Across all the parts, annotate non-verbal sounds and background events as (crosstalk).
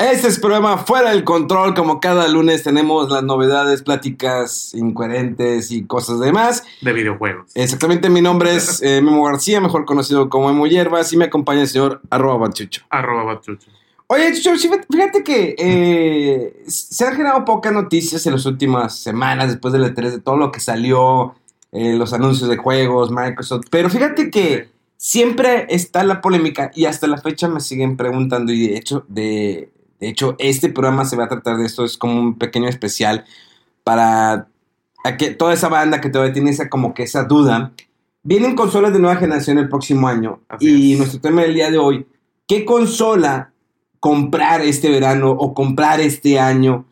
Este es programa Fuera del Control. Como cada lunes tenemos las novedades, pláticas incoherentes y cosas demás. De videojuegos. Exactamente, mi nombre es (laughs) eh, Memo García, mejor conocido como Memo Hierbas, y me acompaña el señor arroba bachucho. Arroba bachucho. Oye, Chucho, fíjate que eh, se han generado pocas noticias en las últimas semanas después del E3 de todo lo que salió, eh, los anuncios de juegos, Microsoft, pero fíjate que siempre está la polémica y hasta la fecha me siguen preguntando y de hecho, de, de hecho este programa se va a tratar de esto, es como un pequeño especial para a que toda esa banda que todavía tiene esa como que esa duda. Vienen consolas de nueva generación el próximo año Así y es. nuestro tema del día de hoy, ¿qué consola comprar este verano o comprar este año?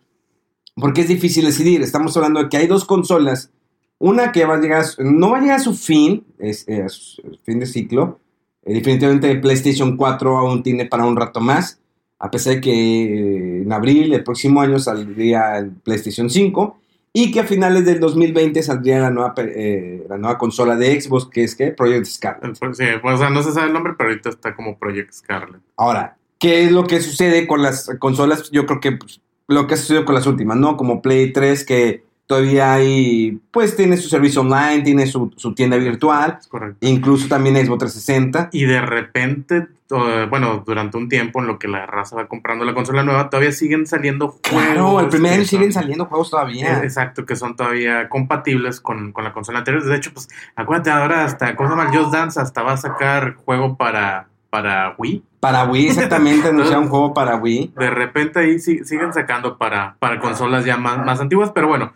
Porque es difícil decidir. Estamos hablando de que hay dos consolas. Una que va a llegar, a su- no va a llegar a su fin, es, eh, a su fin de ciclo. Eh, definitivamente PlayStation 4 aún tiene para un rato más. A pesar de que eh, en abril del próximo año saldría el PlayStation 5 y que a finales del 2020 saldría la nueva, eh, la nueva consola de Xbox, que es que Project Scarlet. Pues, sí, o sea, no se sabe el nombre, pero ahorita está como Project Scarlet. Ahora, ¿qué es lo que sucede con las consolas? Yo creo que pues, lo que ha sucedido con las últimas, ¿no? Como Play 3, que todavía hay, pues tiene su servicio online, tiene su, su tienda virtual, correcto. incluso también Xbox 360. Y de repente, bueno, durante un tiempo en lo que la raza va comprando la consola nueva, todavía siguen saliendo juegos. Claro, el primer año siguen saliendo juegos todavía. Eh, Exacto, que son todavía compatibles con, con la consola anterior. De hecho, pues acuérdate ahora hasta, ¿cómo se llama? El Just Dance hasta va a sacar juego para, para Wii. Para Wii, exactamente, anunciaron un juego para Wii. De repente ahí sí- siguen sacando para, para consolas ya más, más antiguas, pero bueno,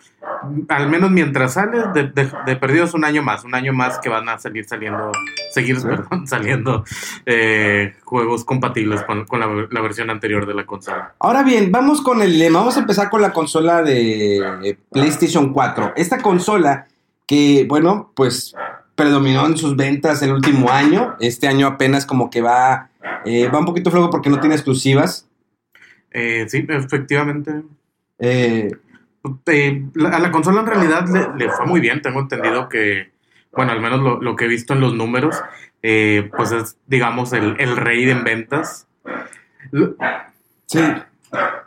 al menos mientras sale, de, de, de perdidos un año más, un año más que van a salir saliendo, seguir, Sí. perdón, (laughs) saliendo eh, juegos compatibles con, con la, la versión anterior de la consola. Ahora bien, vamos con el lema. Vamos a empezar con la consola de eh, PlayStation 4. Esta consola que, bueno, pues predominó en sus ventas el último año. Este año apenas como que va, eh, va un poquito flojo porque no tiene exclusivas. Eh, sí, efectivamente. Eh, la- a la consola en realidad le, le fue muy bien. Tengo entendido que, bueno, al menos lo, lo que he visto en los números, eh, pues es, digamos, el, el rey en ventas. Lo, sí,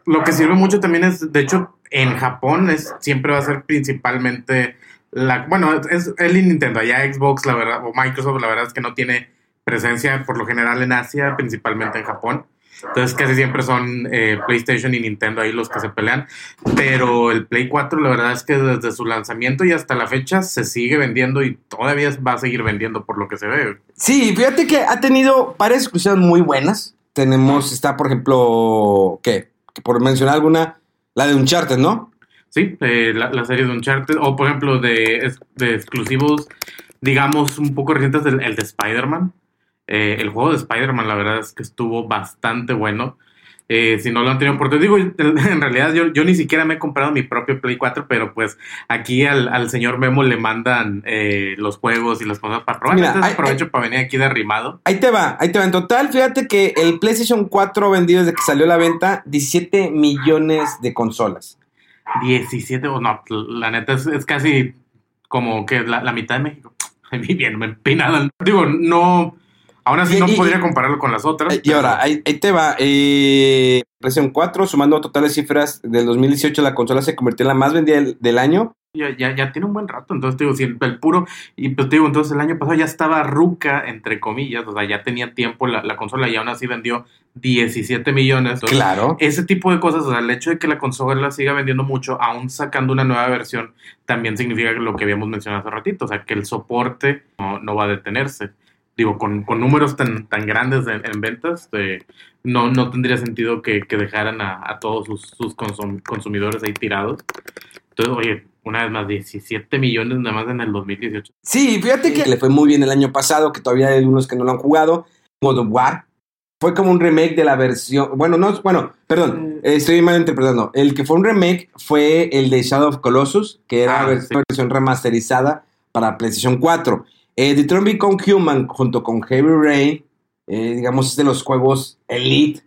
lo que sirve mucho también es, de hecho, en Japón es, siempre va a ser principalmente la, bueno, es el Nintendo, allá Xbox, la verdad, o Microsoft, la verdad es que no tiene presencia por lo general en Asia, principalmente en Japón. Entonces casi siempre son eh, PlayStation y Nintendo ahí los que se pelean. Pero el Play 4 la verdad es que desde su lanzamiento y hasta la fecha se sigue vendiendo y todavía va a seguir vendiendo por lo que se ve. sí, fíjate que ha tenido varias exclusivas muy buenas. Tenemos, está por ejemplo, ¿qué? Por mencionar alguna, la de Uncharted, ¿no? Sí, eh, la, la serie de Uncharted o por ejemplo de, de exclusivos, digamos, un poco recientes, el, el de Spider-Man. Eh, el juego de Spider-Man, la verdad es que estuvo bastante bueno. Eh, si no lo han tenido por digo, (laughs) en realidad yo, yo ni siquiera me he comprado mi propio Play 4, pero pues aquí al, al señor Memo le mandan eh, los juegos y las cosas para probar. Mira, Entonces aprovecho para venir aquí de arrimado. Ahí te va, ahí te va. En total, fíjate que el PlayStation 4 vendido desde que salió a la venta 17 millones de consolas. 17, o no, la neta es, es casi como que la, la mitad de México. (laughs) Bien, me empinada. Digo, no. Aún así Y- no y- podría compararlo con las otras. Eh, Y ahora, ahí, ahí te va. Eh, PlayStation 4, sumando totales cifras del 2018, la consola se convirtió en la más vendida del, del año. Ya, ya, ya tiene un buen rato. Entonces, te digo, si el, el puro. Y pues te digo, entonces el año pasado ya estaba ruca, entre comillas. O sea, ya tenía tiempo la, la consola y aún así vendió 17 millones. Entonces, Claro. ese tipo de cosas, o sea, el hecho de que la consola siga vendiendo mucho, aún sacando una nueva versión, también significa lo que habíamos mencionado hace ratito, o sea, que el soporte no, no va a detenerse. digo, con, con números tan, tan grandes en, en ventas, eh, no, no tendría sentido que, que dejaran a, a todos sus, sus consum- consumidores ahí tirados. Entonces, oye, una vez más, 17 millones nada más en el 2018. Sí, fíjate que le fue muy bien el año pasado, que todavía hay algunos que no lo han jugado. God of War. Fue como un remake de la versión. Bueno, no, bueno, perdón, eh, estoy mal interpretando. El que fue un remake fue el de Shadow of Colossus, que era Ah, sí. versión remasterizada para PlayStation 4. Eh, Detroit Become Human junto con Heavy Rain, eh, digamos, es de los juegos Elite.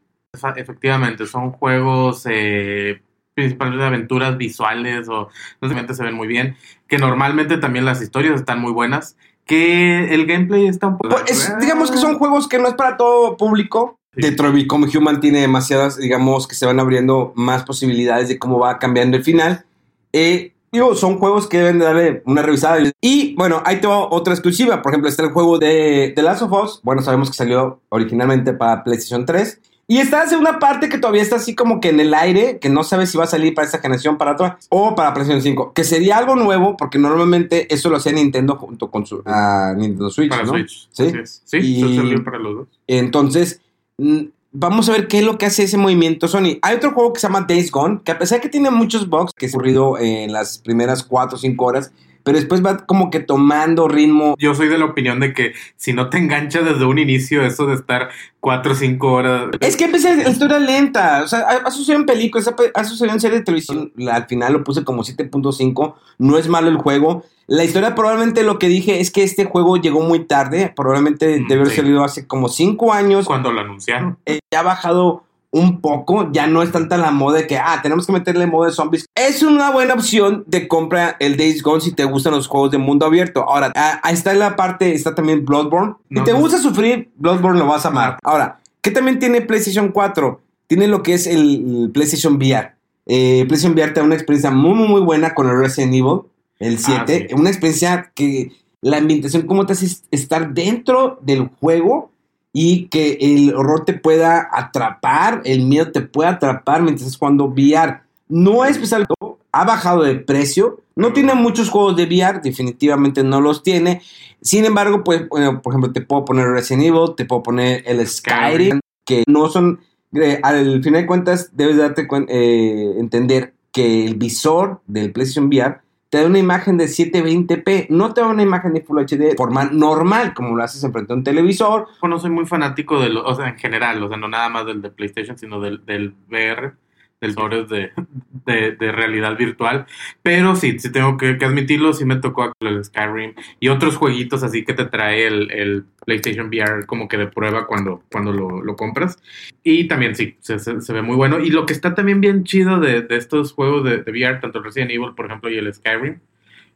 Efectivamente, son juegos eh, principalmente aventuras visuales o no se ven muy bien, que normalmente también las historias están muy buenas, que el gameplay está un poco... Pues, es- digamos que son juegos que no es para todo público. Sí. Detroit Become Human tiene demasiadas, digamos, que se van abriendo más posibilidades de cómo va cambiando el final. Eh, digo, son juegos que deben de darle una revisada. Y bueno, hay toda otra exclusiva. Por ejemplo, está el juego de The Last of Us. Bueno, sabemos que salió originalmente para PlayStation 3. Y está la segunda parte que todavía está así como que en el aire, que no sabe si va a salir para esta generación, para otra, o para PlayStation 5. Que sería algo nuevo, porque normalmente eso lo hacía Nintendo junto con su ah, Nintendo Switch, para ¿no? Switch. Sí. Sí, Y- salió para los dos. Entonces, mm, vamos a ver qué es lo que hace ese movimiento Sony. Hay otro juego que se llama Days Gone, que a pesar de que tiene muchos bugs, que es ocurrido en las primeras 4 o 5 horas, pero después va como que tomando ritmo. Yo soy de la opinión de que si no te engancha desde un inicio eso de estar 4 o 5 horas... Es que empecé la historia lenta, o sea, ha, sucedido en películas, ha, sucedido en series de televisión, al final lo puse como 7.5, no es malo el juego. La historia probablemente lo que dije es que este juego llegó muy tarde, probablemente Mm, debe haber sí. salido hace como 5 años, Cuando lo anunciaron. eh, ya ha bajado un poco, ya no es tanta la moda de que, ah, tenemos que meterle modo de zombies. Es una buena opción de compra el Days Gone si te gustan los juegos de mundo abierto. Ahora, ah, ahí está la parte, está también Bloodborne. Si te no. gusta sufrir, Bloodborne lo vas a amar. Ahora, ¿qué también tiene PlayStation 4? Tiene lo que es el, PlayStation VR. Eh, PlayStation VR te da una experiencia muy, muy, muy buena con el Resident Evil, el 7. sí. Una experiencia que la ambientación, cómo te hace estar dentro del juego y que el horror te pueda atrapar, el miedo te pueda atrapar mientras estás jugando VR. No es especial, ha bajado de precio, no tiene muchos juegos de VR, definitivamente no los tiene. Sin embargo, pues, bueno, por ejemplo, te puedo poner Resident Evil, te puedo poner el Skyrim, que no son, eh, al final de cuentas, debes darte eh, entender que el visor del PlayStation VR te da una imagen de 720p, no te da una imagen de Full HD de forma normal, como lo haces enfrente a un televisor. No soy muy fanático de lo, o sea, en general, o sea, no nada más del de PlayStation, sino del, del VR, del Dores de, de, de realidad virtual. Pero sí, sí tengo que, que admitirlo, sí me tocó el Skyrim y otros jueguitos así que te trae el, el PlayStation VR como que de prueba cuando, cuando lo, lo compras. Y también sí, se, se- se ve muy bueno. Y lo que está también bien chido de, de estos juegos de, de VR, tanto el Resident Evil, por ejemplo, y el Skyrim,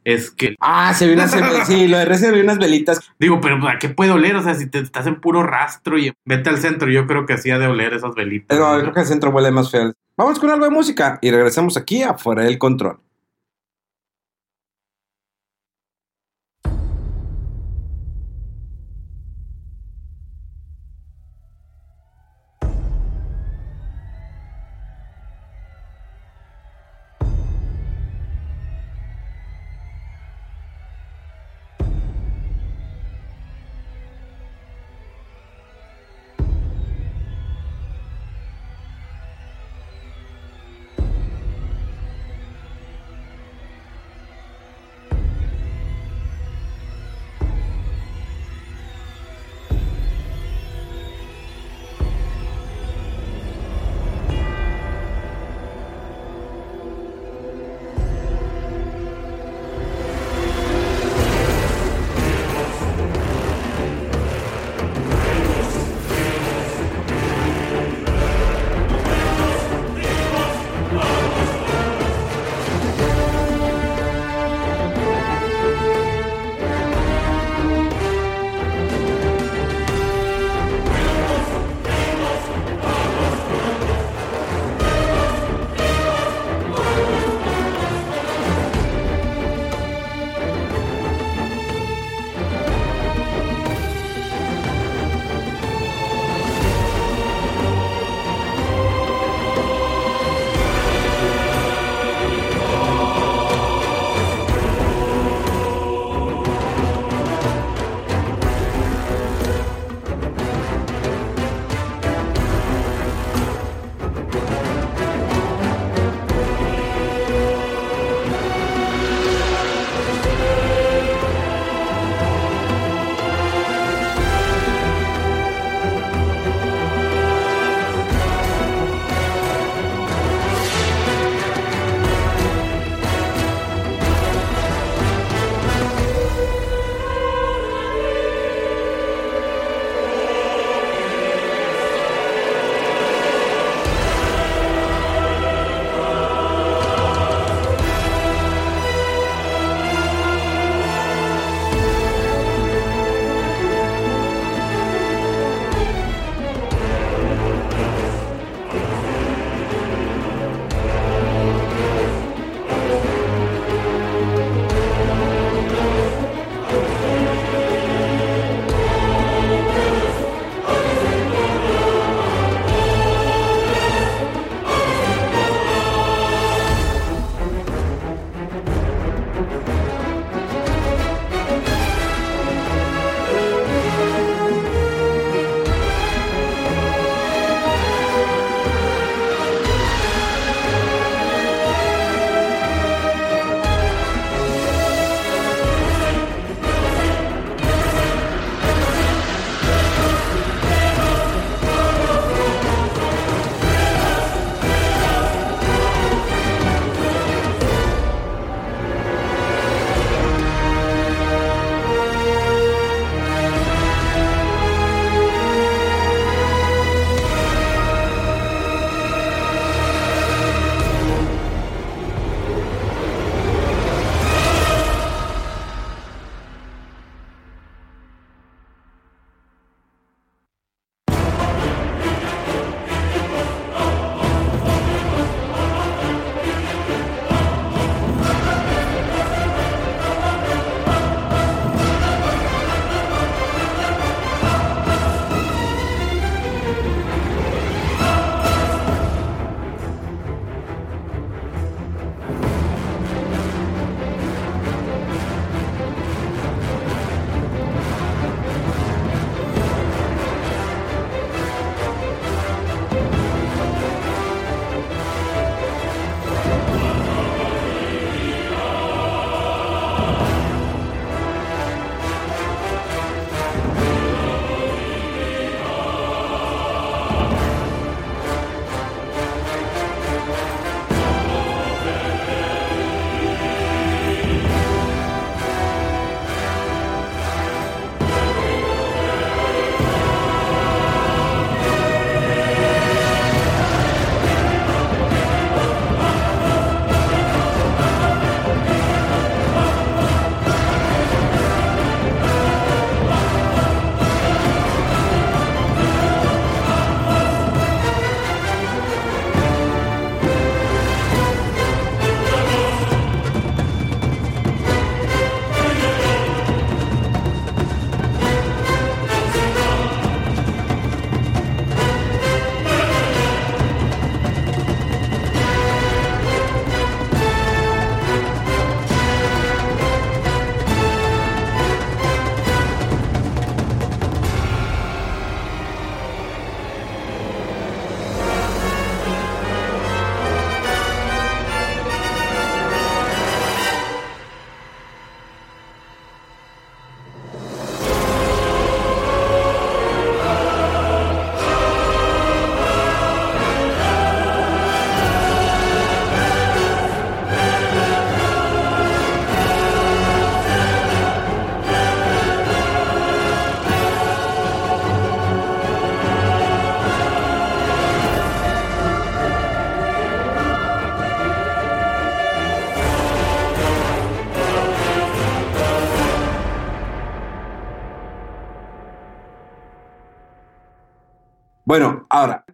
es que Ah, se ve unas, (laughs) sí, lo de Resident Evil, unas velitas. Digo, pero ¿a qué puede oler? O sea, si te estás en puro rastro y vete al centro, yo creo que hacía de oler esas velitas. ¿no? creo que el centro huele más feo. Vamos con algo de música y regresamos aquí a Fuera del Control.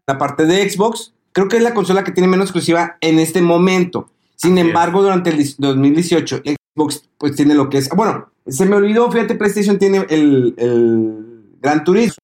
La parte de Xbox, creo que es la consola que tiene menos exclusiva en este momento. Sin Así embargo, durante el dis- 2018, Xbox pues tiene lo que es... Bueno, se me olvidó, fíjate, PlayStation tiene el, el Gran Turismo,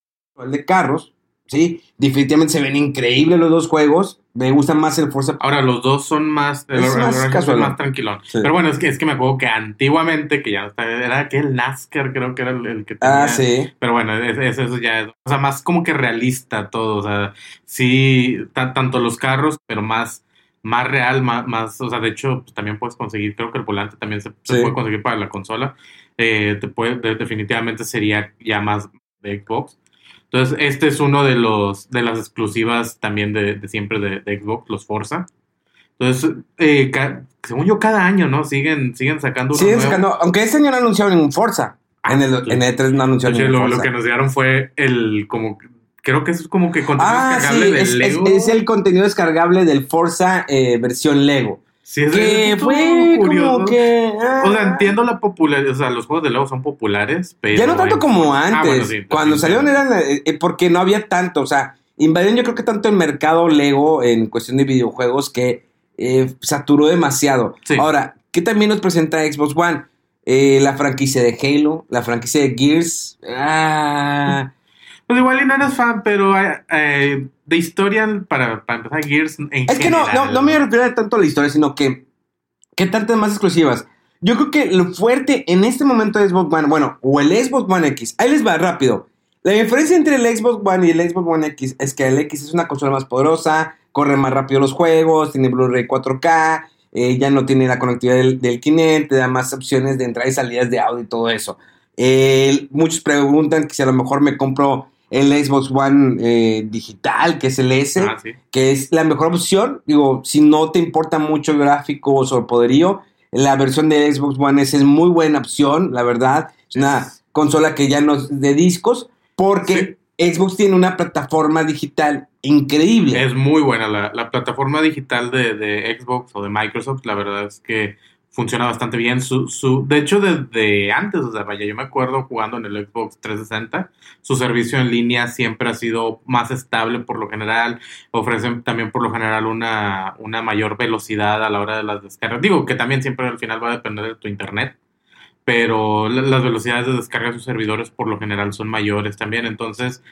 el de carros, ¿sí? Definitivamente se ven increíbles los dos juegos. Me gusta más el Forza. Ahora, los dos son más, el Es más casual. más tranquilón. Sí. Pero bueno, es que, es que me acuerdo que antiguamente, que ya no está, era que el NASCAR creo que era el, el que tenía. Ah, sí. Pero bueno, es- es- eso ya es, o sea, más como que realista todo, o sea, sí, ta- tanto los carros, pero más, más real, más, más, o sea, de hecho, pues, también puedes conseguir, creo que el volante también se, puede conseguir para la consola, eh, te puede, de- definitivamente sería ya más de Xbox. Entonces, este es uno de los, de las exclusivas también de, de siempre de, de Xbox, los Forza. Entonces, eh, según yo, cada año, ¿no? Siguen, siguen sacando Siguen sacando, aunque este año no anunciaron ningún Forza. En el, en el E3 no anunciaron ningún lo, lo Forza. que nos dieron fue el como creo que es como que contenido Ah, descargable sí, de es, es- Lego. es el contenido descargable del Forza eh, versión Lego. Sí, es- Que fue curioso. como que... ah. O sea, entiendo la popularidad, o sea, los juegos de Lego son populares, pero Ya no tanto como Ah, antes. bueno, sí, Cuando sí, salieron eran... eh, eh, porque no había tanto, o sea, invadieron yo creo que tanto el mercado Lego en cuestión de videojuegos que eh, saturó demasiado. Sí. Ahora, ¿qué también nos presenta Xbox One? Eh, la franquicia de Halo, la franquicia de Gears. Ah, Pues igual y no eres fan, pero eh, eh, de historia para, para empezar Gears en Es que no, no, no me refiero tanto a la historia, sino que ¿qué tantas más exclusivas? Yo creo que lo fuerte en este momento de Xbox One, bueno, o el Xbox One X, ahí les va rápido. La diferencia entre el Xbox One y el Xbox One X es que el X es una consola más poderosa, corre más rápido los juegos, tiene Blu-ray 4K, eh, ya no tiene la conectividad del, del Kinect, te da más opciones de entrada y salidas de audio y todo eso. Eh, muchos preguntan que si a lo mejor me compro el Xbox One eh, digital, que es el S Ah, sí. que es la mejor opción. Digo, si no te importa mucho el gráfico o el poderío, la versión de Xbox One S es muy buena opción, la verdad. Es una consola que ya no es de discos, porque Xbox tiene una plataforma digital increíble. Es muy buena la, la plataforma digital de, de Xbox o de Microsoft, la verdad es que funciona bastante bien. Su, su, de hecho, desde antes, o sea, vaya, yo me acuerdo jugando en el Xbox 360, su servicio en línea siempre ha sido más estable por lo general, ofrecen también por lo general una, una mayor velocidad a la hora de las descargas. Digo que también siempre al final va a depender de tu internet, pero la- las velocidades de descarga de sus servidores por lo general son mayores también, entonces...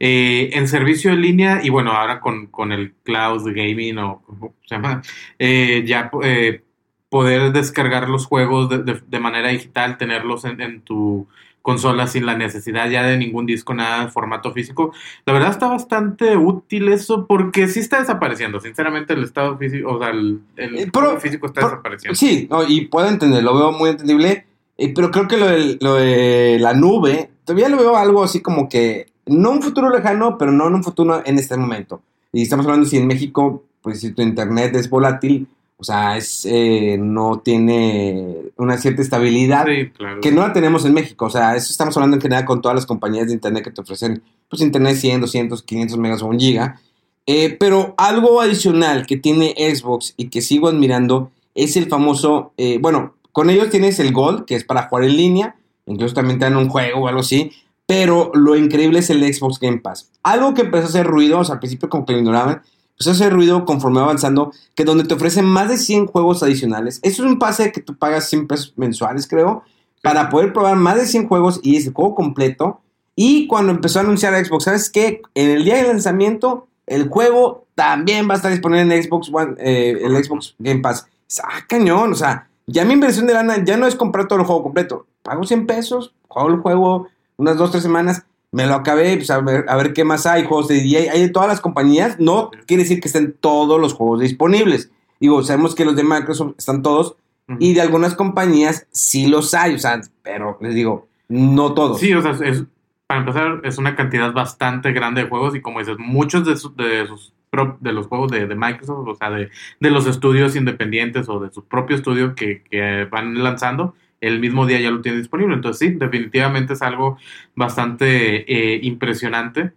eh, en servicio en línea y bueno, ahora con, con el cloud gaming o ¿cómo se llama? Eh, ya eh, poder descargar los juegos de, de- de manera digital, tenerlos en, en tu consola sin la necesidad ya de ningún disco, nada de formato físico. La verdad está bastante útil eso porque sí está desapareciendo. Sinceramente el estado físico, o sea, el, el Eh, pero- físico está pero- desapareciendo. Sí, no, y puedo entender, lo veo muy entendible, eh, pero creo que lo de, lo de la nube, todavía lo veo algo así como que, no un futuro lejano, pero no en un futuro en este momento. Y estamos hablando si en México, pues si tu internet es volátil, o sea, es, eh, no tiene una cierta estabilidad Sí, claro. que no la tenemos en México. O sea, eso estamos hablando en general con todas las compañías de internet que te ofrecen, pues internet 100, 200, 500 megas o un giga. Eh, pero algo adicional que tiene Xbox y que sigo admirando es el famoso, eh, bueno, con ellos tienes el Gold, que es para jugar en línea, incluso también te dan un juego o algo así, pero lo increíble es el Xbox Game Pass. Algo que empezó a hacer ruido, o sea, al principio como que lo ignoraban, a hacer ruido conforme va avanzando, que donde te ofrecen más de 100 juegos adicionales. Eso es un pase que tú pagas 100 pesos mensuales, creo, para poder probar más de 100 juegos y es el juego completo. Y cuando empezó a anunciar a Xbox, ¿sabes qué? En el día de lanzamiento, el juego también va a estar disponible en Xbox One, eh, el Xbox Game Pass. Ah, cañón, o sea, ya mi inversión de lana ya no es comprar todo el juego completo. Pago 100 pesos, juego el juego unas 2, 3 semanas, me lo acabé, pues a ver, a ver qué más hay, juegos de EA, hay de todas las compañías, no quiere decir que estén todos los juegos disponibles. Digo, sabemos que los de Microsoft están todos, y de algunas compañías sí los hay, o sea, pero les digo, no todos. Sí, o sea, es, para empezar, es una cantidad bastante grande de juegos y como dices, muchos de, su- de sus de los juegos de, de Microsoft, o sea, de, de los estudios independientes o de su propio estudio que, que van lanzando, el mismo día ya lo tienen disponible. Entonces, sí, definitivamente es algo bastante eh, impresionante.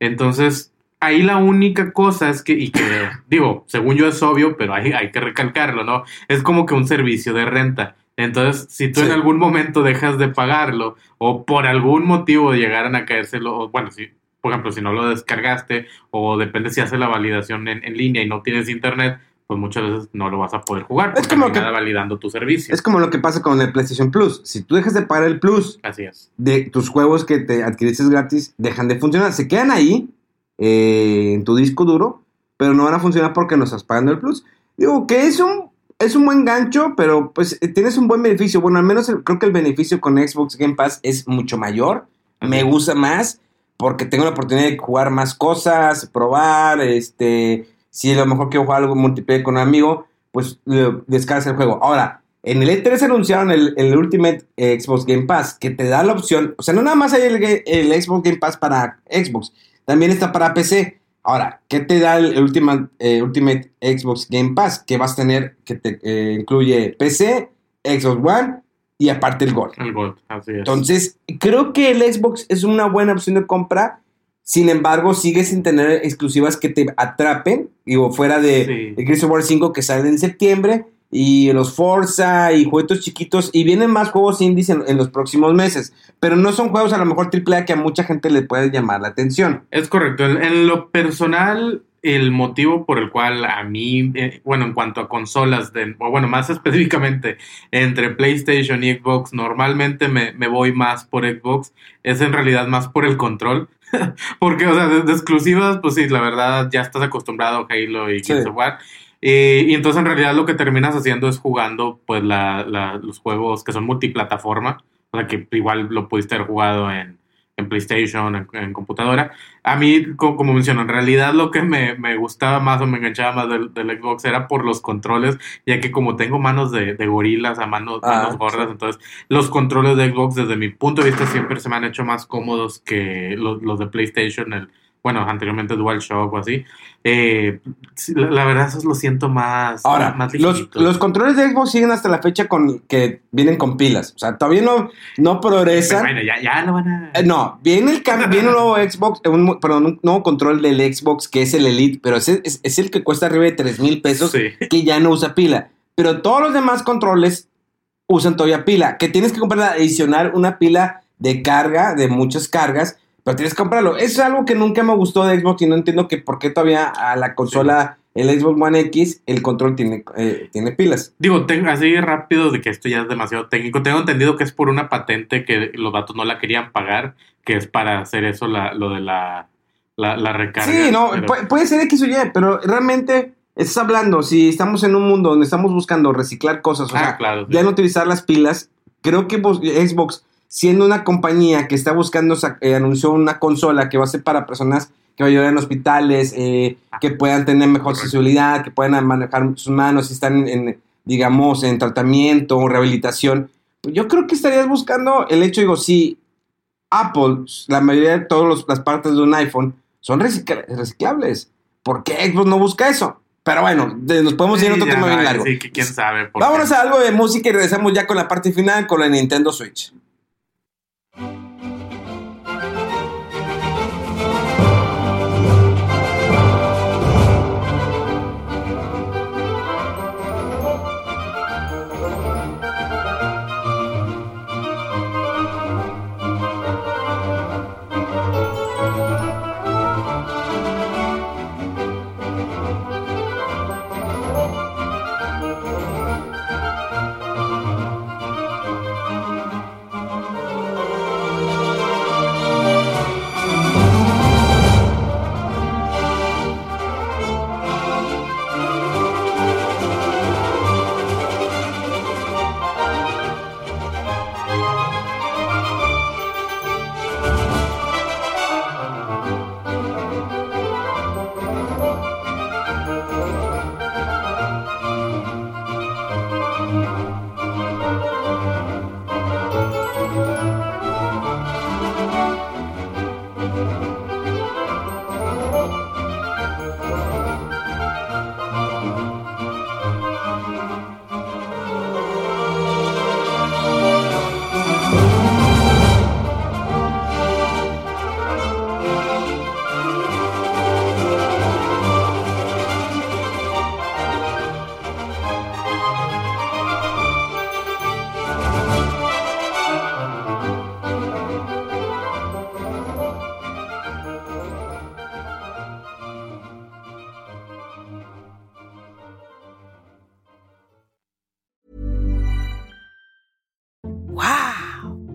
Entonces, ahí la única cosa es que, y que (coughs) digo, según yo es obvio, pero hay, hay que recalcarlo, ¿no? Es como que un servicio de renta. Entonces, si tú Sí. en algún momento dejas de pagarlo o por algún motivo llegaran a caérselo, bueno, si por ejemplo, si no lo descargaste o depende si hace la validación en, en línea y no tienes internet, pues muchas veces no lo vas a poder jugar porque Es como no que- nada validando tu servicio. Es como lo que pasa con el PlayStation Plus. Si tú dejas de pagar el Plus, Así es. de tus juegos que te adquiriste gratis dejan de funcionar. Se quedan ahí eh, en tu disco duro, pero no van a funcionar porque no estás pagando el plus. Digo que es un, es un buen gancho, pero pues eh, tienes un buen beneficio. Bueno, al menos el- creo que el beneficio con Xbox Game Pass es mucho mayor. Me gusta más porque tengo la oportunidad de jugar más cosas, probar, este, si a lo mejor quiero jugar algo multiplayer con un amigo, pues descargas el juego. Ahora, en el E3 anunciaron el, el Ultimate eh, Xbox Game Pass, que te da la opción, o sea, no nada más hay el Xbox Game Pass para Xbox, también está para PC. Ahora, ¿qué te da el Ultimate, eh, Ultimate Xbox Game Pass? Que vas a tener, que te eh, incluye PC, Xbox One y aparte el Gold. El Gold, así es. Entonces, creo que el Xbox es una buena opción de compra. Sin embargo, sigue sin tener exclusivas que te atrapen. Digo, fuera de, Sí. de War 5 que sale en septiembre. Y los Forza y juegos chiquitos. Y vienen más juegos indies en, en los próximos meses. Pero no son juegos a lo mejor AAA que a mucha gente le puede llamar la atención. Es correcto. En, en lo personal, el motivo por el cual a mí, eh, bueno, en cuanto a consolas, de, o bueno, más (laughs) específicamente entre PlayStation y Xbox, normalmente me, me voy más por Xbox, es en realidad más por el control. (laughs) Porque, o sea, de, de exclusivas, pues sí, la verdad, ya estás acostumbrado a Halo y Sí. Gears of War. Eh, y entonces en realidad lo que terminas haciendo es jugando pues la, la- los juegos que son multiplataforma, o sea que igual lo pudiste haber jugado en, en PlayStation, en, en computadora. A mí, co- como menciono, en realidad lo que me, me gustaba más o me enganchaba más del, del Xbox era por los controles, ya que como tengo manos de, de gorilas, a manos, Ah, manos gordas, sí. entonces los controles de Xbox desde mi punto de vista siempre se me han hecho más cómodos que los, los de PlayStation, el, bueno, anteriormente DualShock o así. Eh, la, la verdad, eso lo siento más, Ahora, más los, controles de Xbox siguen hasta la fecha con que vienen con pilas. O sea, todavía no, no progresan. Bueno, ya, ya lo van a... Eh, no, viene el viene un nuevo Xbox, eh, un, perdón, un nuevo control del Xbox que es el Elite, pero ese es, es el que cuesta arriba de 3 mil pesos Sí. que ya no usa pila. Pero todos los demás controles usan todavía pila, que tienes que comprar adicional una pila de carga, de muchas cargas, pero tienes que comprarlo. Es algo que nunca me gustó de Xbox y no entiendo que por qué todavía a la consola, el Xbox One X, el control tiene, eh, tiene pilas. Digo, tengo, así rápido de que esto ya es demasiado técnico. Tengo entendido que es por una patente que los datos no la querían pagar, que es para hacer eso la, lo de la, la, la recarga. Sí, no, pero- puede ser X o Y, pero realmente estás hablando, si estamos en un mundo donde estamos buscando reciclar cosas, o Ah, sea, claro. sí. ya no utilizar las pilas, creo que Xbox, siendo una compañía que está buscando, eh, anunció una consola que va a ser para personas que va a ayudar en hospitales, eh, que puedan tener mejor sensibilidad, que puedan manejar sus manos, si están en, digamos, en tratamiento o rehabilitación. Yo creo que estarías buscando el hecho, digo, si Apple, la mayoría de todas las partes de un iPhone son recicla- reciclables, ¿por qué Xbox no busca eso? Pero bueno, de- nos podemos ir a otro tema bien largo. Sí, que quién sabe. por Vámonos qué. a algo de música y regresamos ya con la parte final con la Nintendo Switch.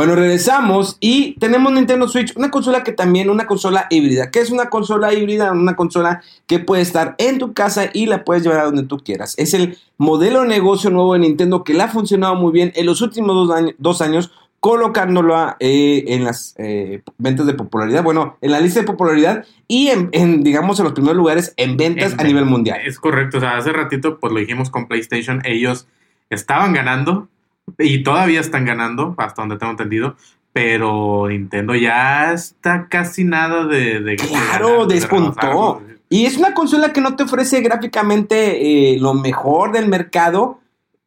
Bueno, regresamos y tenemos Nintendo Switch, una consola que también, una consola híbrida. ¿Qué es una consola híbrida? Una consola que puede estar en tu casa y la puedes llevar a donde tú quieras. Es el modelo de negocio nuevo de Nintendo que le ha funcionado muy bien en los últimos dos, años, dos años colocándola eh, en las eh, ventas de popularidad, bueno, en la lista de popularidad y en, en, digamos, en los primeros lugares en ventas En- a nivel mundial. Es correcto, o sea, hace ratito pues lo dijimos con PlayStation, ellos estaban ganando y todavía están ganando, hasta donde tengo entendido, pero Nintendo ya está casi nada de... de Claro, ganar, de despuntó. Y es una consola que no te ofrece gráficamente eh, lo mejor del mercado,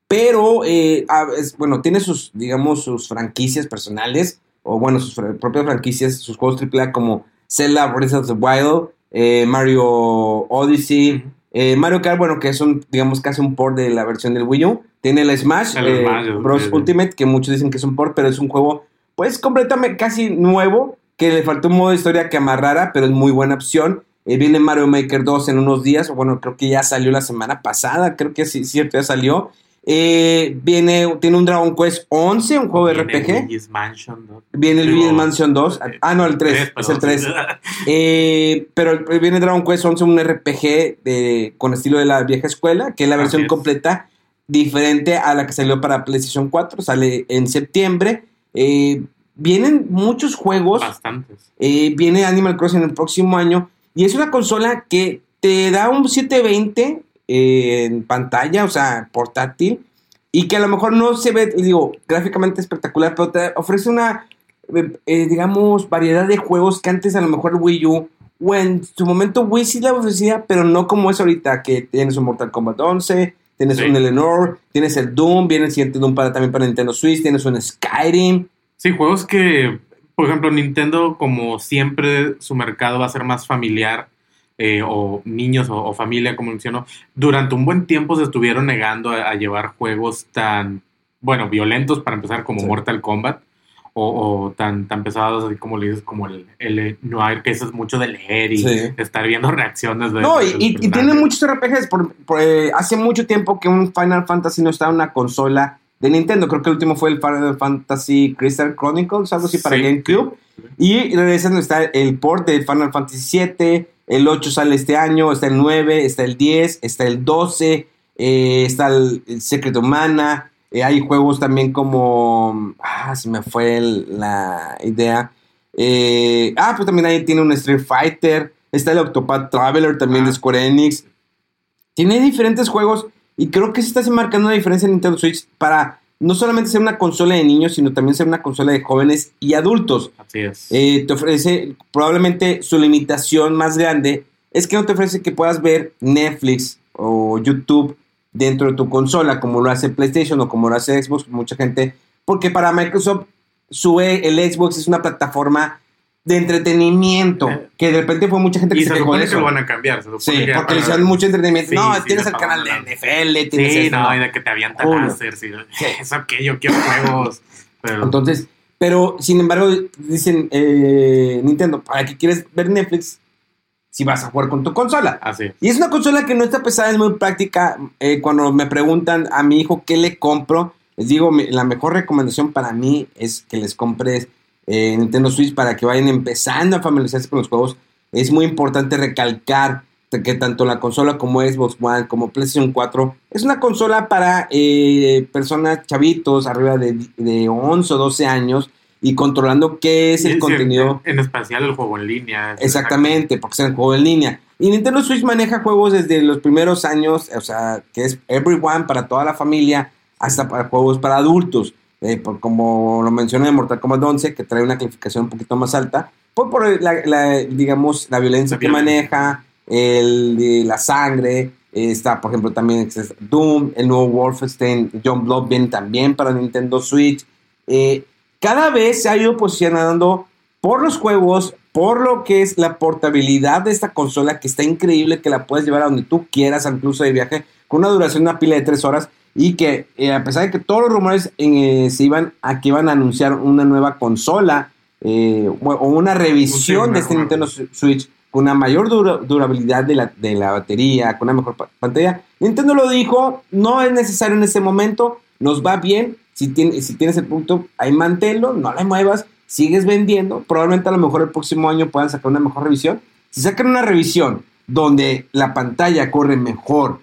pero eh, es- bueno, tiene sus, digamos, sus franquicias personales, o bueno, sus propias franquicias, sus juegos AAA como Zelda Breath of the Wild, eh, Mario Odyssey. Eh, Mario Kart, bueno, que es un, digamos, casi un port de la versión del Wii U. Tiene el Smash, El eh, Smash, Bros. Ultimate, que muchos dicen que es un port, pero es un juego, pues, completamente casi nuevo, que le faltó un modo de historia que amarrara, pero es muy buena opción. Eh, viene Mario Maker 2 en unos días, o bueno, creo que ya salió la semana pasada, creo que sí, cierto, ya salió. Eh, viene, tiene un Dragon Quest 11, un juego de Viene RPG. Luigi's Mansion, ¿no? Viene el Digo, Luigi's Mansion 2. Ah, no, el 3. Tres, es el perdón. 3. (laughs) Eh, pero viene Dragon Quest 11, un RPG de, con estilo de la vieja escuela, que es la versión es. completa diferente a la que salió para PlayStation 4. Sale en septiembre. Eh, vienen muchos juegos. Bastantes. Eh, viene Animal Crossing el próximo año. Y es una consola que te da un 720 eh, en pantalla, o sea, portátil. Y que a lo mejor no se ve, digo, gráficamente espectacular, pero te ofrece una, eh, eh, digamos, variedad de juegos que antes a lo mejor Wii U o en su momento Wii sí la ofrecía, pero no como es ahorita, que tienes un Mortal Kombat 11, tienes Sí. un Eleanor, tienes el Doom, viene el siguiente Doom para, también para Nintendo Switch, tienes un Skyrim. Sí, juegos que, por ejemplo, Nintendo, como siempre, su mercado va a ser más familiar, eh, o niños o, o familia, como mencionó. Durante un buen tiempo se estuvieron negando a, a llevar juegos tan bueno, violentos para empezar, como Sí. Mortal Kombat, o, o tan, tan pesados, así como le dices, como el, el Noir, que eso es mucho de leer y Sí. estar viendo (laughs) reacciones de. No, de y, y- tiene muchos RPGs. Por, por, eh, hace mucho tiempo que un Final Fantasy no estaba en una consola de Nintendo. Creo que el último fue el Final Fantasy Crystal Chronicles, algo así para Sí. GameCube. Y regresan, está el port de Final Fantasy VII, el 8 sale este año, está el 9, está el 10, está el 12, eh, está el, el Secret of Mana. eh, hay juegos también como... Ah, se me fue el- la idea. Eh, ah, pues también ahí tiene un Street Fighter. Está el Octopath Traveler también Ah. de Square Enix. Tiene diferentes juegos y creo que se está marcando una diferencia en Nintendo Switch para no solamente ser una consola de niños, sino también ser una consola de jóvenes y adultos. Así es. Eh, te ofrece, probablemente su limitación más grande es que no te ofrece que puedas ver Netflix o YouTube dentro de tu consola, como lo hace PlayStation o como lo hace Xbox, mucha gente, porque para Microsoft su, el Xbox es una plataforma de entretenimiento, que de repente fue mucha gente que y se se supone que lo van a cambiar. Se Sí, que porque le hicieron mucho entretenimiento. Sí, no, sí, tienes el canal de NFL, tienes Sí, no, y de que te avientan Julio. láser. Sí. (laughs) Eso que yo quiero juegos. Pero, Entonces, pero sin embargo, dicen eh, Nintendo, ¿para qué quieres ver Netflix si vas a jugar con tu consola? así es. Y es una consola que no está pesada, es muy práctica. Eh, cuando me preguntan a mi hijo qué le compro, les digo, la mejor recomendación para mí es que les compres eh, Nintendo Switch para que vayan empezando a familiarizarse con los juegos. Es muy importante recalcar que tanto la consola como Xbox One, como PlayStation 4, es una consola para eh, personas chavitos arriba de, de 11 o 12 años y controlando qué es el contenido. En, en especial el juego en línea. Exactamente, porque es un juego en línea. Y Nintendo Switch maneja juegos desde los primeros años, o sea, que es Everyone para toda la familia, hasta para juegos para adultos. Eh, por- como lo mencioné en Mortal Kombat 11, que trae una calificación un poquito más alta, por, por la, la, digamos, la violencia que maneja, el, la sangre, está, por ejemplo, también Doom, el nuevo Wolfenstein, John Blood viene también para Nintendo Switch. Eh, cada vez se ha ido posicionando por los juegos, por lo que es la portabilidad de esta consola, que está increíble, que la puedes llevar a donde tú quieras, incluso de viaje, con una duración de una pila de tres horas, y que eh, a pesar de que todos los rumores eh, se iban a que iban a anunciar una nueva consola eh, o una revisión Sí, de este Nintendo Switch con una mayor dura- durabilidad de la, de la batería, con una mejor pa- pantalla, Nintendo lo dijo, no es necesario en este momento, nos va bien, si, tiene, si tienes el punto, ahí manténlo, no le muevas, sigues vendiendo, probablemente a lo mejor el próximo año puedan sacar una mejor revisión. Si sacan una revisión donde la pantalla corre mejor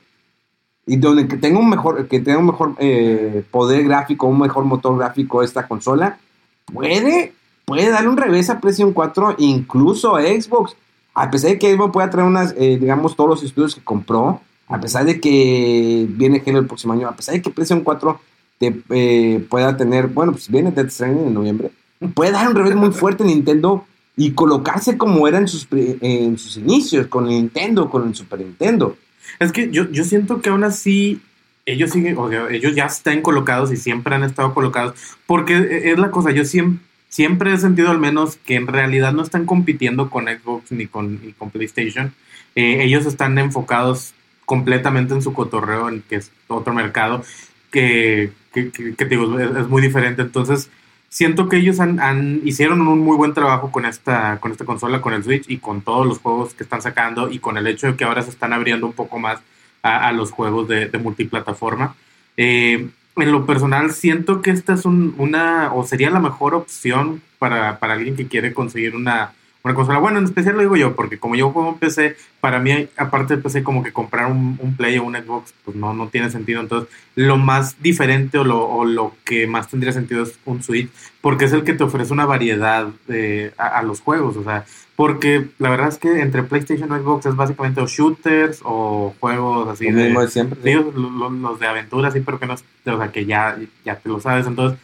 y donde que tenga un mejor, que tenga un mejor eh, poder gráfico, un mejor motor gráfico esta consola, puede, puede darle un revés a PlayStation 4, incluso a Xbox. A pesar de que Xbox pueda traer unas, eh, digamos, todos los estudios que compró, a pesar de que viene Halo el próximo año, a pesar de que PlayStation 4 te, eh, pueda tener, bueno, pues viene Death Stranding en noviembre, puede dar un revés muy fuerte a Nintendo y colocarse como era en sus, en sus inicios, con Nintendo, con el Super Nintendo. Es que yo, yo siento que aún así ellos siguen, o sea, ellos ya están colocados y siempre han estado colocados, porque es la cosa, yo siempre, siempre he sentido al menos que en realidad no están compitiendo con Xbox ni con, PlayStation. Eh, ellos están enfocados completamente en su cotorreo, en que es otro mercado, que, que, digo, es, es muy diferente. Entonces, siento que ellos han, han- hicieron un muy buen trabajo con esta, con esta consola, con el Switch y con todos los juegos que están sacando y con el hecho de que ahora se están abriendo un poco más a, los juegos de, de multiplataforma. Eh, en lo personal, siento que esta es un- una, o sería la mejor opción para, para alguien que quiere conseguir una, una consola. Bueno, en especial lo digo yo, porque como yo juego en PC, para mí, aparte de PC, como que comprar un, un Play o un Xbox, pues no, no tiene sentido. Entonces, lo más diferente o lo, o lo que más tendría sentido es un Switch, porque es el que te ofrece una variedad de, a, a los juegos. O sea, porque la verdad es que entre PlayStation o Xbox es básicamente o shooters o juegos así Lo de, mismo de siempre. Sí, los, los- de aventura, sí, pero que no o sea, que ya, ya te lo sabes. Entonces,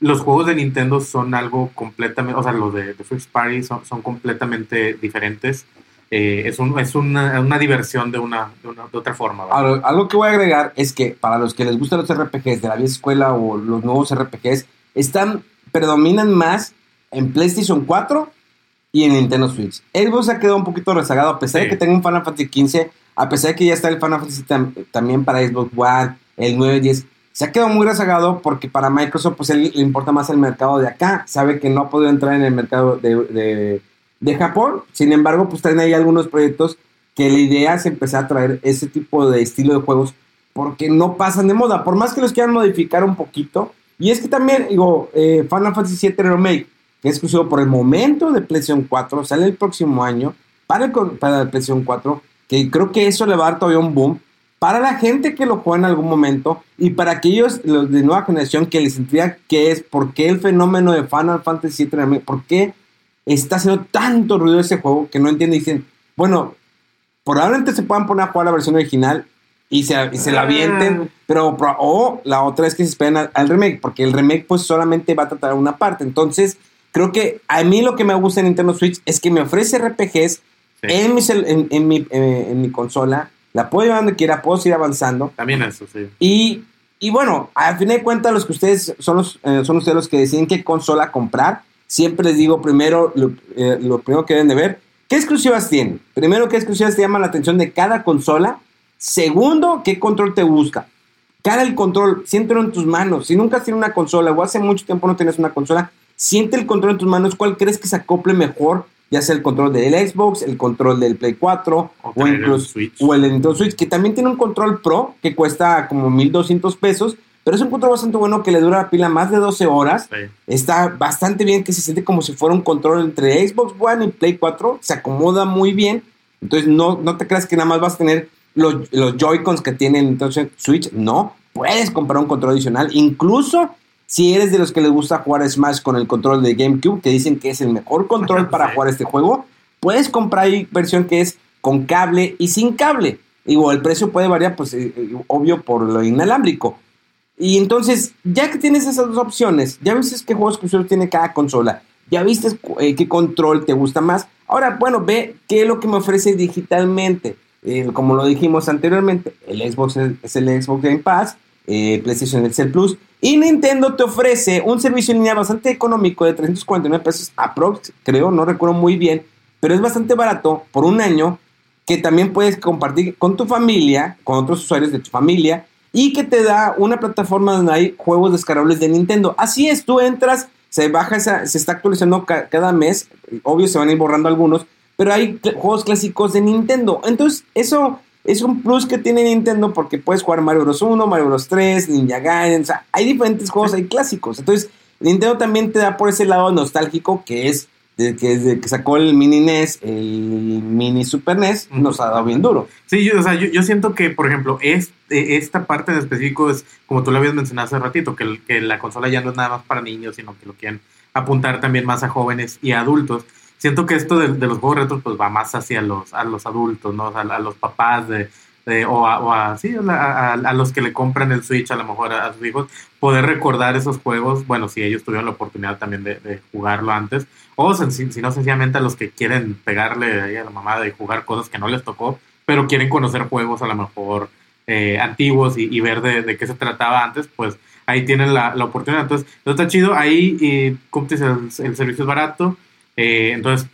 los juegos de Nintendo son algo completamente, o sea, los de, de First Party son, son completamente diferentes. Eh, es un, es una, una diversión de una, de una- de otra forma. Ahora, algo que voy a agregar es que para los que les gustan los RPGs de la vieja escuela o los nuevos RPGs, están, predominan más en PlayStation 4 y en Nintendo Switch. Xbox ha quedado un poquito rezagado, a pesar de que tenga un Final Fantasy XV, a pesar de que ya está el Final Fantasy tam- también para Xbox One, el 9, 10. Se ha quedado muy rezagado porque para Microsoft pues le importa más el mercado de acá, sabe que no ha podido entrar en el mercado de, de, de Japón, sin embargo pues traen ahí algunos proyectos que la idea es empezar a traer ese tipo de estilo de juegos porque no pasan de moda, por más que los quieran modificar un poquito, y es que también, digo, eh, Final Fantasy VII Remake, que es exclusivo por el momento de PlayStation 4, sale el próximo año para el, para el PlayStation 4, que creo que eso le va a dar todavía un boom, para la gente que lo juega en algún momento y para aquellos los de nueva generación que les intriga qué es, por qué el fenómeno de Final Fantasy VII, por qué está haciendo tanto ruido ese juego que no entienden y dicen, bueno, probablemente se puedan poner a jugar la versión original y se, se la avienten, ah. pero o la otra es que se esperen al, remake, porque el remake pues solamente va a tratar una parte. Entonces, creo que a mí lo que me gusta en Nintendo Switch es que me ofrece RPGs en, mi, en, mi, eh, en mi consola la puedo llevar donde quiera, puedo seguir avanzando. También eso, sí. Y, y bueno, al fin de cuentas, los que ustedes son, los, eh, son ustedes los que deciden qué consola comprar. Siempre les digo primero, lo, eh, lo, primero que deben de ver, ¿qué exclusivas tienen? Primero, ¿qué exclusivas te llaman la atención de cada consola? Segundo, ¿qué control te busca? Cada el control, siéntelo en tus manos. Si nunca has tenido una consola o hace mucho tiempo no tienes una consola, siente el control en tus manos. ¿Cuál crees que se acople mejor ya sea el control del Xbox, el control del Play 4 o, incluso el o el Nintendo Switch, que también tiene un control Pro que cuesta como 1200 pesos, pero es un control bastante bueno que le dura la pila más de 12 horas. Está bastante bien que se siente como si fuera un control entre Xbox One y Play 4, se acomoda muy bien. Entonces no, no te creas que nada más vas a tener los, los Joy-Cons que tiene el Nintendo Switch, no, puedes comprar un control adicional, incluso si eres de los que les gusta jugar Smash con el control de GameCube, que dicen que es el mejor control (laughs) para jugar este juego, puedes comprar ahí versión que es con cable y sin cable. Digo, el precio puede variar, pues eh, eh, obvio por lo inalámbrico. Y entonces, ya que tienes esas dos opciones, ya viste qué juegos exclusivos tiene cada consola, ya viste eh, qué control te gusta más. Ahora, bueno, ve qué es lo que me ofrece digitalmente. como lo dijimos anteriormente, el Xbox es el Xbox Game Pass, PlayStation es el Plus. Y Nintendo te ofrece un servicio en línea bastante económico de 349 pesos aprox, creo, no recuerdo muy bien, pero es bastante barato por un año que también puedes compartir con tu familia, con otros usuarios de tu familia y que te da una plataforma donde hay juegos descargables de Nintendo. Así es, tú entras, se baja esa, se está actualizando cada mes, obvio se van a ir borrando algunos, pero hay juegos clásicos de Nintendo. Entonces, eso es un plus que tiene Nintendo porque puedes jugar Mario Bros. 1, Mario Bros. 3, Ninja Gaiden, o sea, hay diferentes juegos, hay clásicos. Entonces, Nintendo también te da por ese lado nostálgico que es desde que, desde que sacó el mini NES, el mini Super NES, nos ha dado bien duro. Sí, yo, o sea, yo, siento que, por ejemplo, es, esta parte en específico es, como tú lo habías mencionado hace ratito, que, que la consola ya no es nada más para niños, sino que lo quieren apuntar también más a jóvenes y a adultos siento que esto de, los juegos retros pues va más hacia los, a los adultos, ¿no? a, los papás de, o, a, a, los que le compran el Switch a lo mejor a, sus hijos, poder recordar esos juegos, bueno, si ellos tuvieron la oportunidad también de, jugarlo antes, o si, no sencillamente a los que quieren pegarle a la mamá de jugar cosas que no les tocó, pero quieren conocer juegos a lo mejor eh, antiguos y, ver de, qué se trataba antes, pues ahí tienen la, oportunidad. Entonces, está chido, ahí, y, como el servicio es barato, eh, entonces,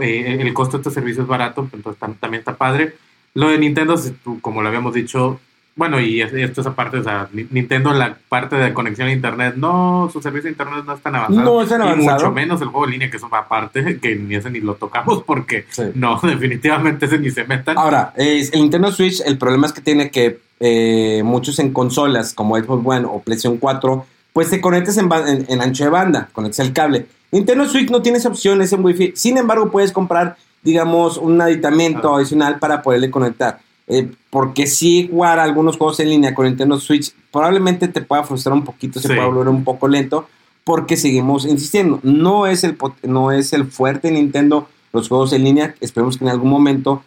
eh, el costo de estos servicios es barato, entonces también está padre. Lo de Nintendo, como lo habíamos dicho, bueno, y esto es aparte, o sea, Nintendo, la parte de conexión a Internet, no, su servicio de Internet no es tan avanzado. No es tan avanzado. Y mucho menos el juego en línea, que es aparte, que ni ese ni lo tocamos porque no, (laughs) definitivamente ese ni se metan. Ahora, el Nintendo Switch, el problema es que tiene que eh, muchos en consolas como Xbox One o PlayStation 4, pues te conectes en, en ancho de banda, conectes el cable. Nintendo Switch no tiene esa opción, es en Wi-Fi. Sin embargo, puedes comprar, digamos, un aditamento adicional para poderle conectar. Eh, porque si jugar algunos juegos en línea con Nintendo Switch probablemente te pueda frustrar un poquito, se pueda volver un poco lento, porque seguimos insistiendo. No es el, no es el fuerte de Nintendo los juegos en línea. Esperemos que en algún momento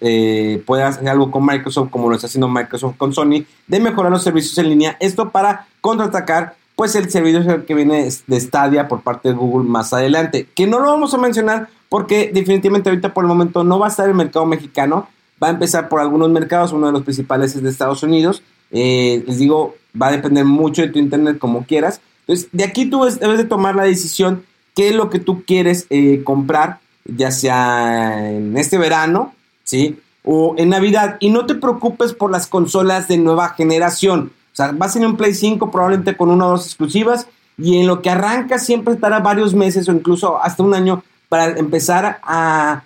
eh, pueda hacer algo con Microsoft, como lo está haciendo Microsoft con Sony, de mejorar los servicios en línea. Esto para contraatacar pues el servicio que viene de Stadia por parte de Google más adelante, que no lo vamos a mencionar porque definitivamente ahorita por el momento no va a estar el mercado mexicano, va a empezar por algunos mercados, uno de los principales es de Estados Unidos, eh, les digo, va a depender mucho de tu internet como quieras, entonces de aquí tú debes de tomar la decisión qué es lo que tú quieres eh, comprar, ya sea en este verano, ¿sí? O en Navidad, y no te preocupes por las consolas de nueva generación, sea, va a ser un Play 5 probablemente con una o dos exclusivas y en lo que arranca siempre estará varios meses o incluso hasta un año para empezar a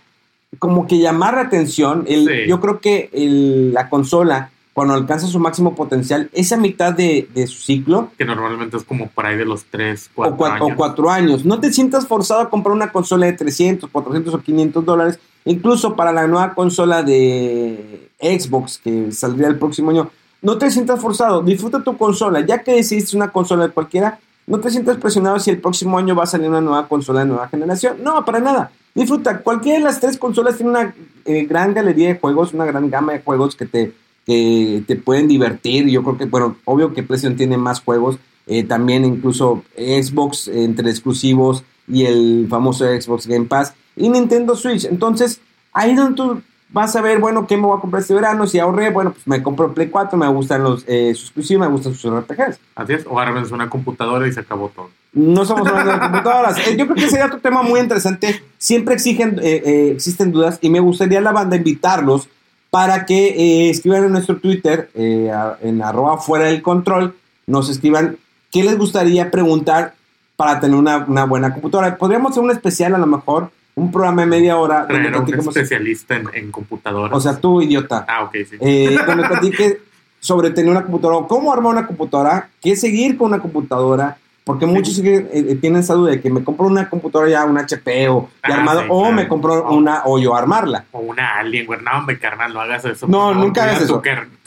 como que llamar la atención. El, Sí. Yo creo que el- la consola, cuando alcanza su máximo potencial, esa mitad de, de su ciclo Que normalmente es como por ahí de los 3, o, 4 cua- o años. cuatro años. No te sientas forzado a comprar una consola de 300, 400 o 500 dólares. Incluso para la nueva consola de Xbox que saldría el próximo año. No te sientas forzado. Disfruta tu consola. Ya que decidiste una consola de cualquiera, no te sientas presionado si el próximo año va a salir una nueva consola de nueva generación. No, para nada. Disfruta. Cualquiera de las tres consolas tiene una eh, gran galería de juegos, una gran gama de juegos que te, que te pueden divertir. Yo creo que, bueno, obvio que PlayStation tiene más juegos. eh, también incluso Xbox entre exclusivos y el famoso Xbox Game Pass y Nintendo Switch. Entonces, ahí donde tú vas a ver, bueno, ¿qué me voy a comprar este verano? Si ahorré, bueno, pues me compro Play 4, me gustan los eh, sus exclusivos, me gustan sus RPGs. Así es, o ármense una computadora y se acabó todo. No somos hablando de computadoras. Eh, Yo creo que sería otro tema muy interesante. Siempre exigen, eh, eh, existen dudas y me gustaría a la banda invitarlos para que eh, escriban en nuestro Twitter, eh, a- en arroba fuera del control, nos escriban qué les gustaría preguntar para tener una, una buena computadora. Podríamos hacer un especial a lo mejor, un programa de media hora donde Traer a un especialista en, en computadoras. O sea, tú, idiota. ah, ok, sí. Eh, donde platique sobre tener una computadora, o cómo armar una computadora, qué seguir con una computadora, porque muchos siguen, eh, eh, tienen esa duda de que me compro una computadora ya, una HP o ya Ah, armado, sí, o claro. me compro Oh. una o yo armarla. O una alien, güey. No, hombre, carnal, no hagas eso. No, nunca hagas eso.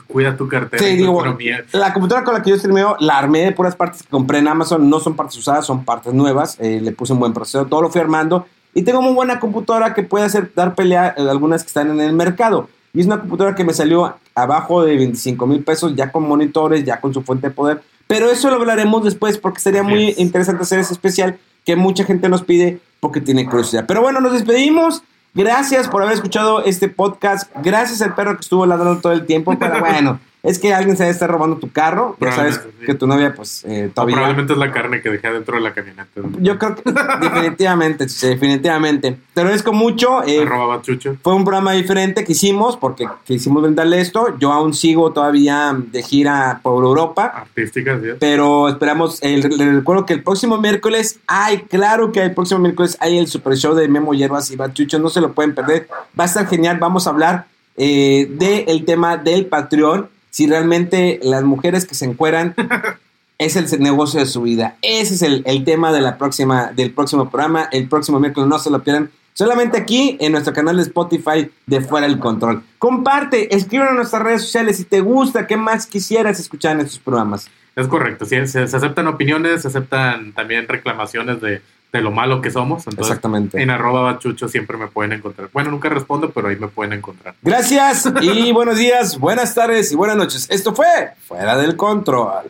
Cuida tu cartera. Sí, digo, la computadora con la que yo streameo la armé de puras partes que compré en Amazon, no son partes usadas, son partes nuevas, eh, le puse un buen procesador, todo lo fui armando y tengo muy buena computadora que puede hacer dar pelea a algunas que están en el mercado. Y es una computadora que me salió abajo de 25 mil pesos, ya con monitores, ya con su fuente de poder. Pero eso lo hablaremos después porque sería muy Yes. interesante hacer ese especial que mucha gente nos pide porque tiene curiosidad. Pero bueno, nos despedimos. Gracias por haber escuchado este podcast. Gracias al perro que estuvo ladrando todo el tiempo. Pero (laughs) bueno, es que alguien se estar robando tu carro. Ya sabes sí. que tu novia, pues, eh, O todavía. probablemente es la carne que dejé dentro de la camioneta. Yo creo que definitivamente, sí, definitivamente. Te agradezco mucho. eh, Arroba Bachucho. fue un programa diferente que hicimos porque quisimos brindarle esto. Yo aún sigo todavía de gira por Europa. Artística, sí. Pero esperamos, el, les recuerdo que el próximo miércoles hay, claro que el próximo miércoles hay el super show de Memo Hierbas y Bachucho, no se lo pueden perder, va a estar genial, vamos a hablar eh, del tema del Patreon, si realmente las mujeres que se encueran (laughs) es el negocio de su vida, ese es el, el tema de la próxima, del próximo programa, el próximo miércoles, no se lo pierdan. Solamente aquí en nuestro canal de Spotify de Fuera del Control. Comparte, escríbenos en nuestras redes sociales si te gusta, qué más quisieras escuchar en estos programas. Es correcto. sí, se, se aceptan opiniones, se aceptan también reclamaciones de, de lo malo que somos. Entonces, Exactamente. En arroba bachucho siempre me pueden encontrar. Bueno, nunca respondo, pero ahí me pueden encontrar. Gracias y (laughs) buenos días, buenas tardes y buenas noches. Esto fue Fuera del Control.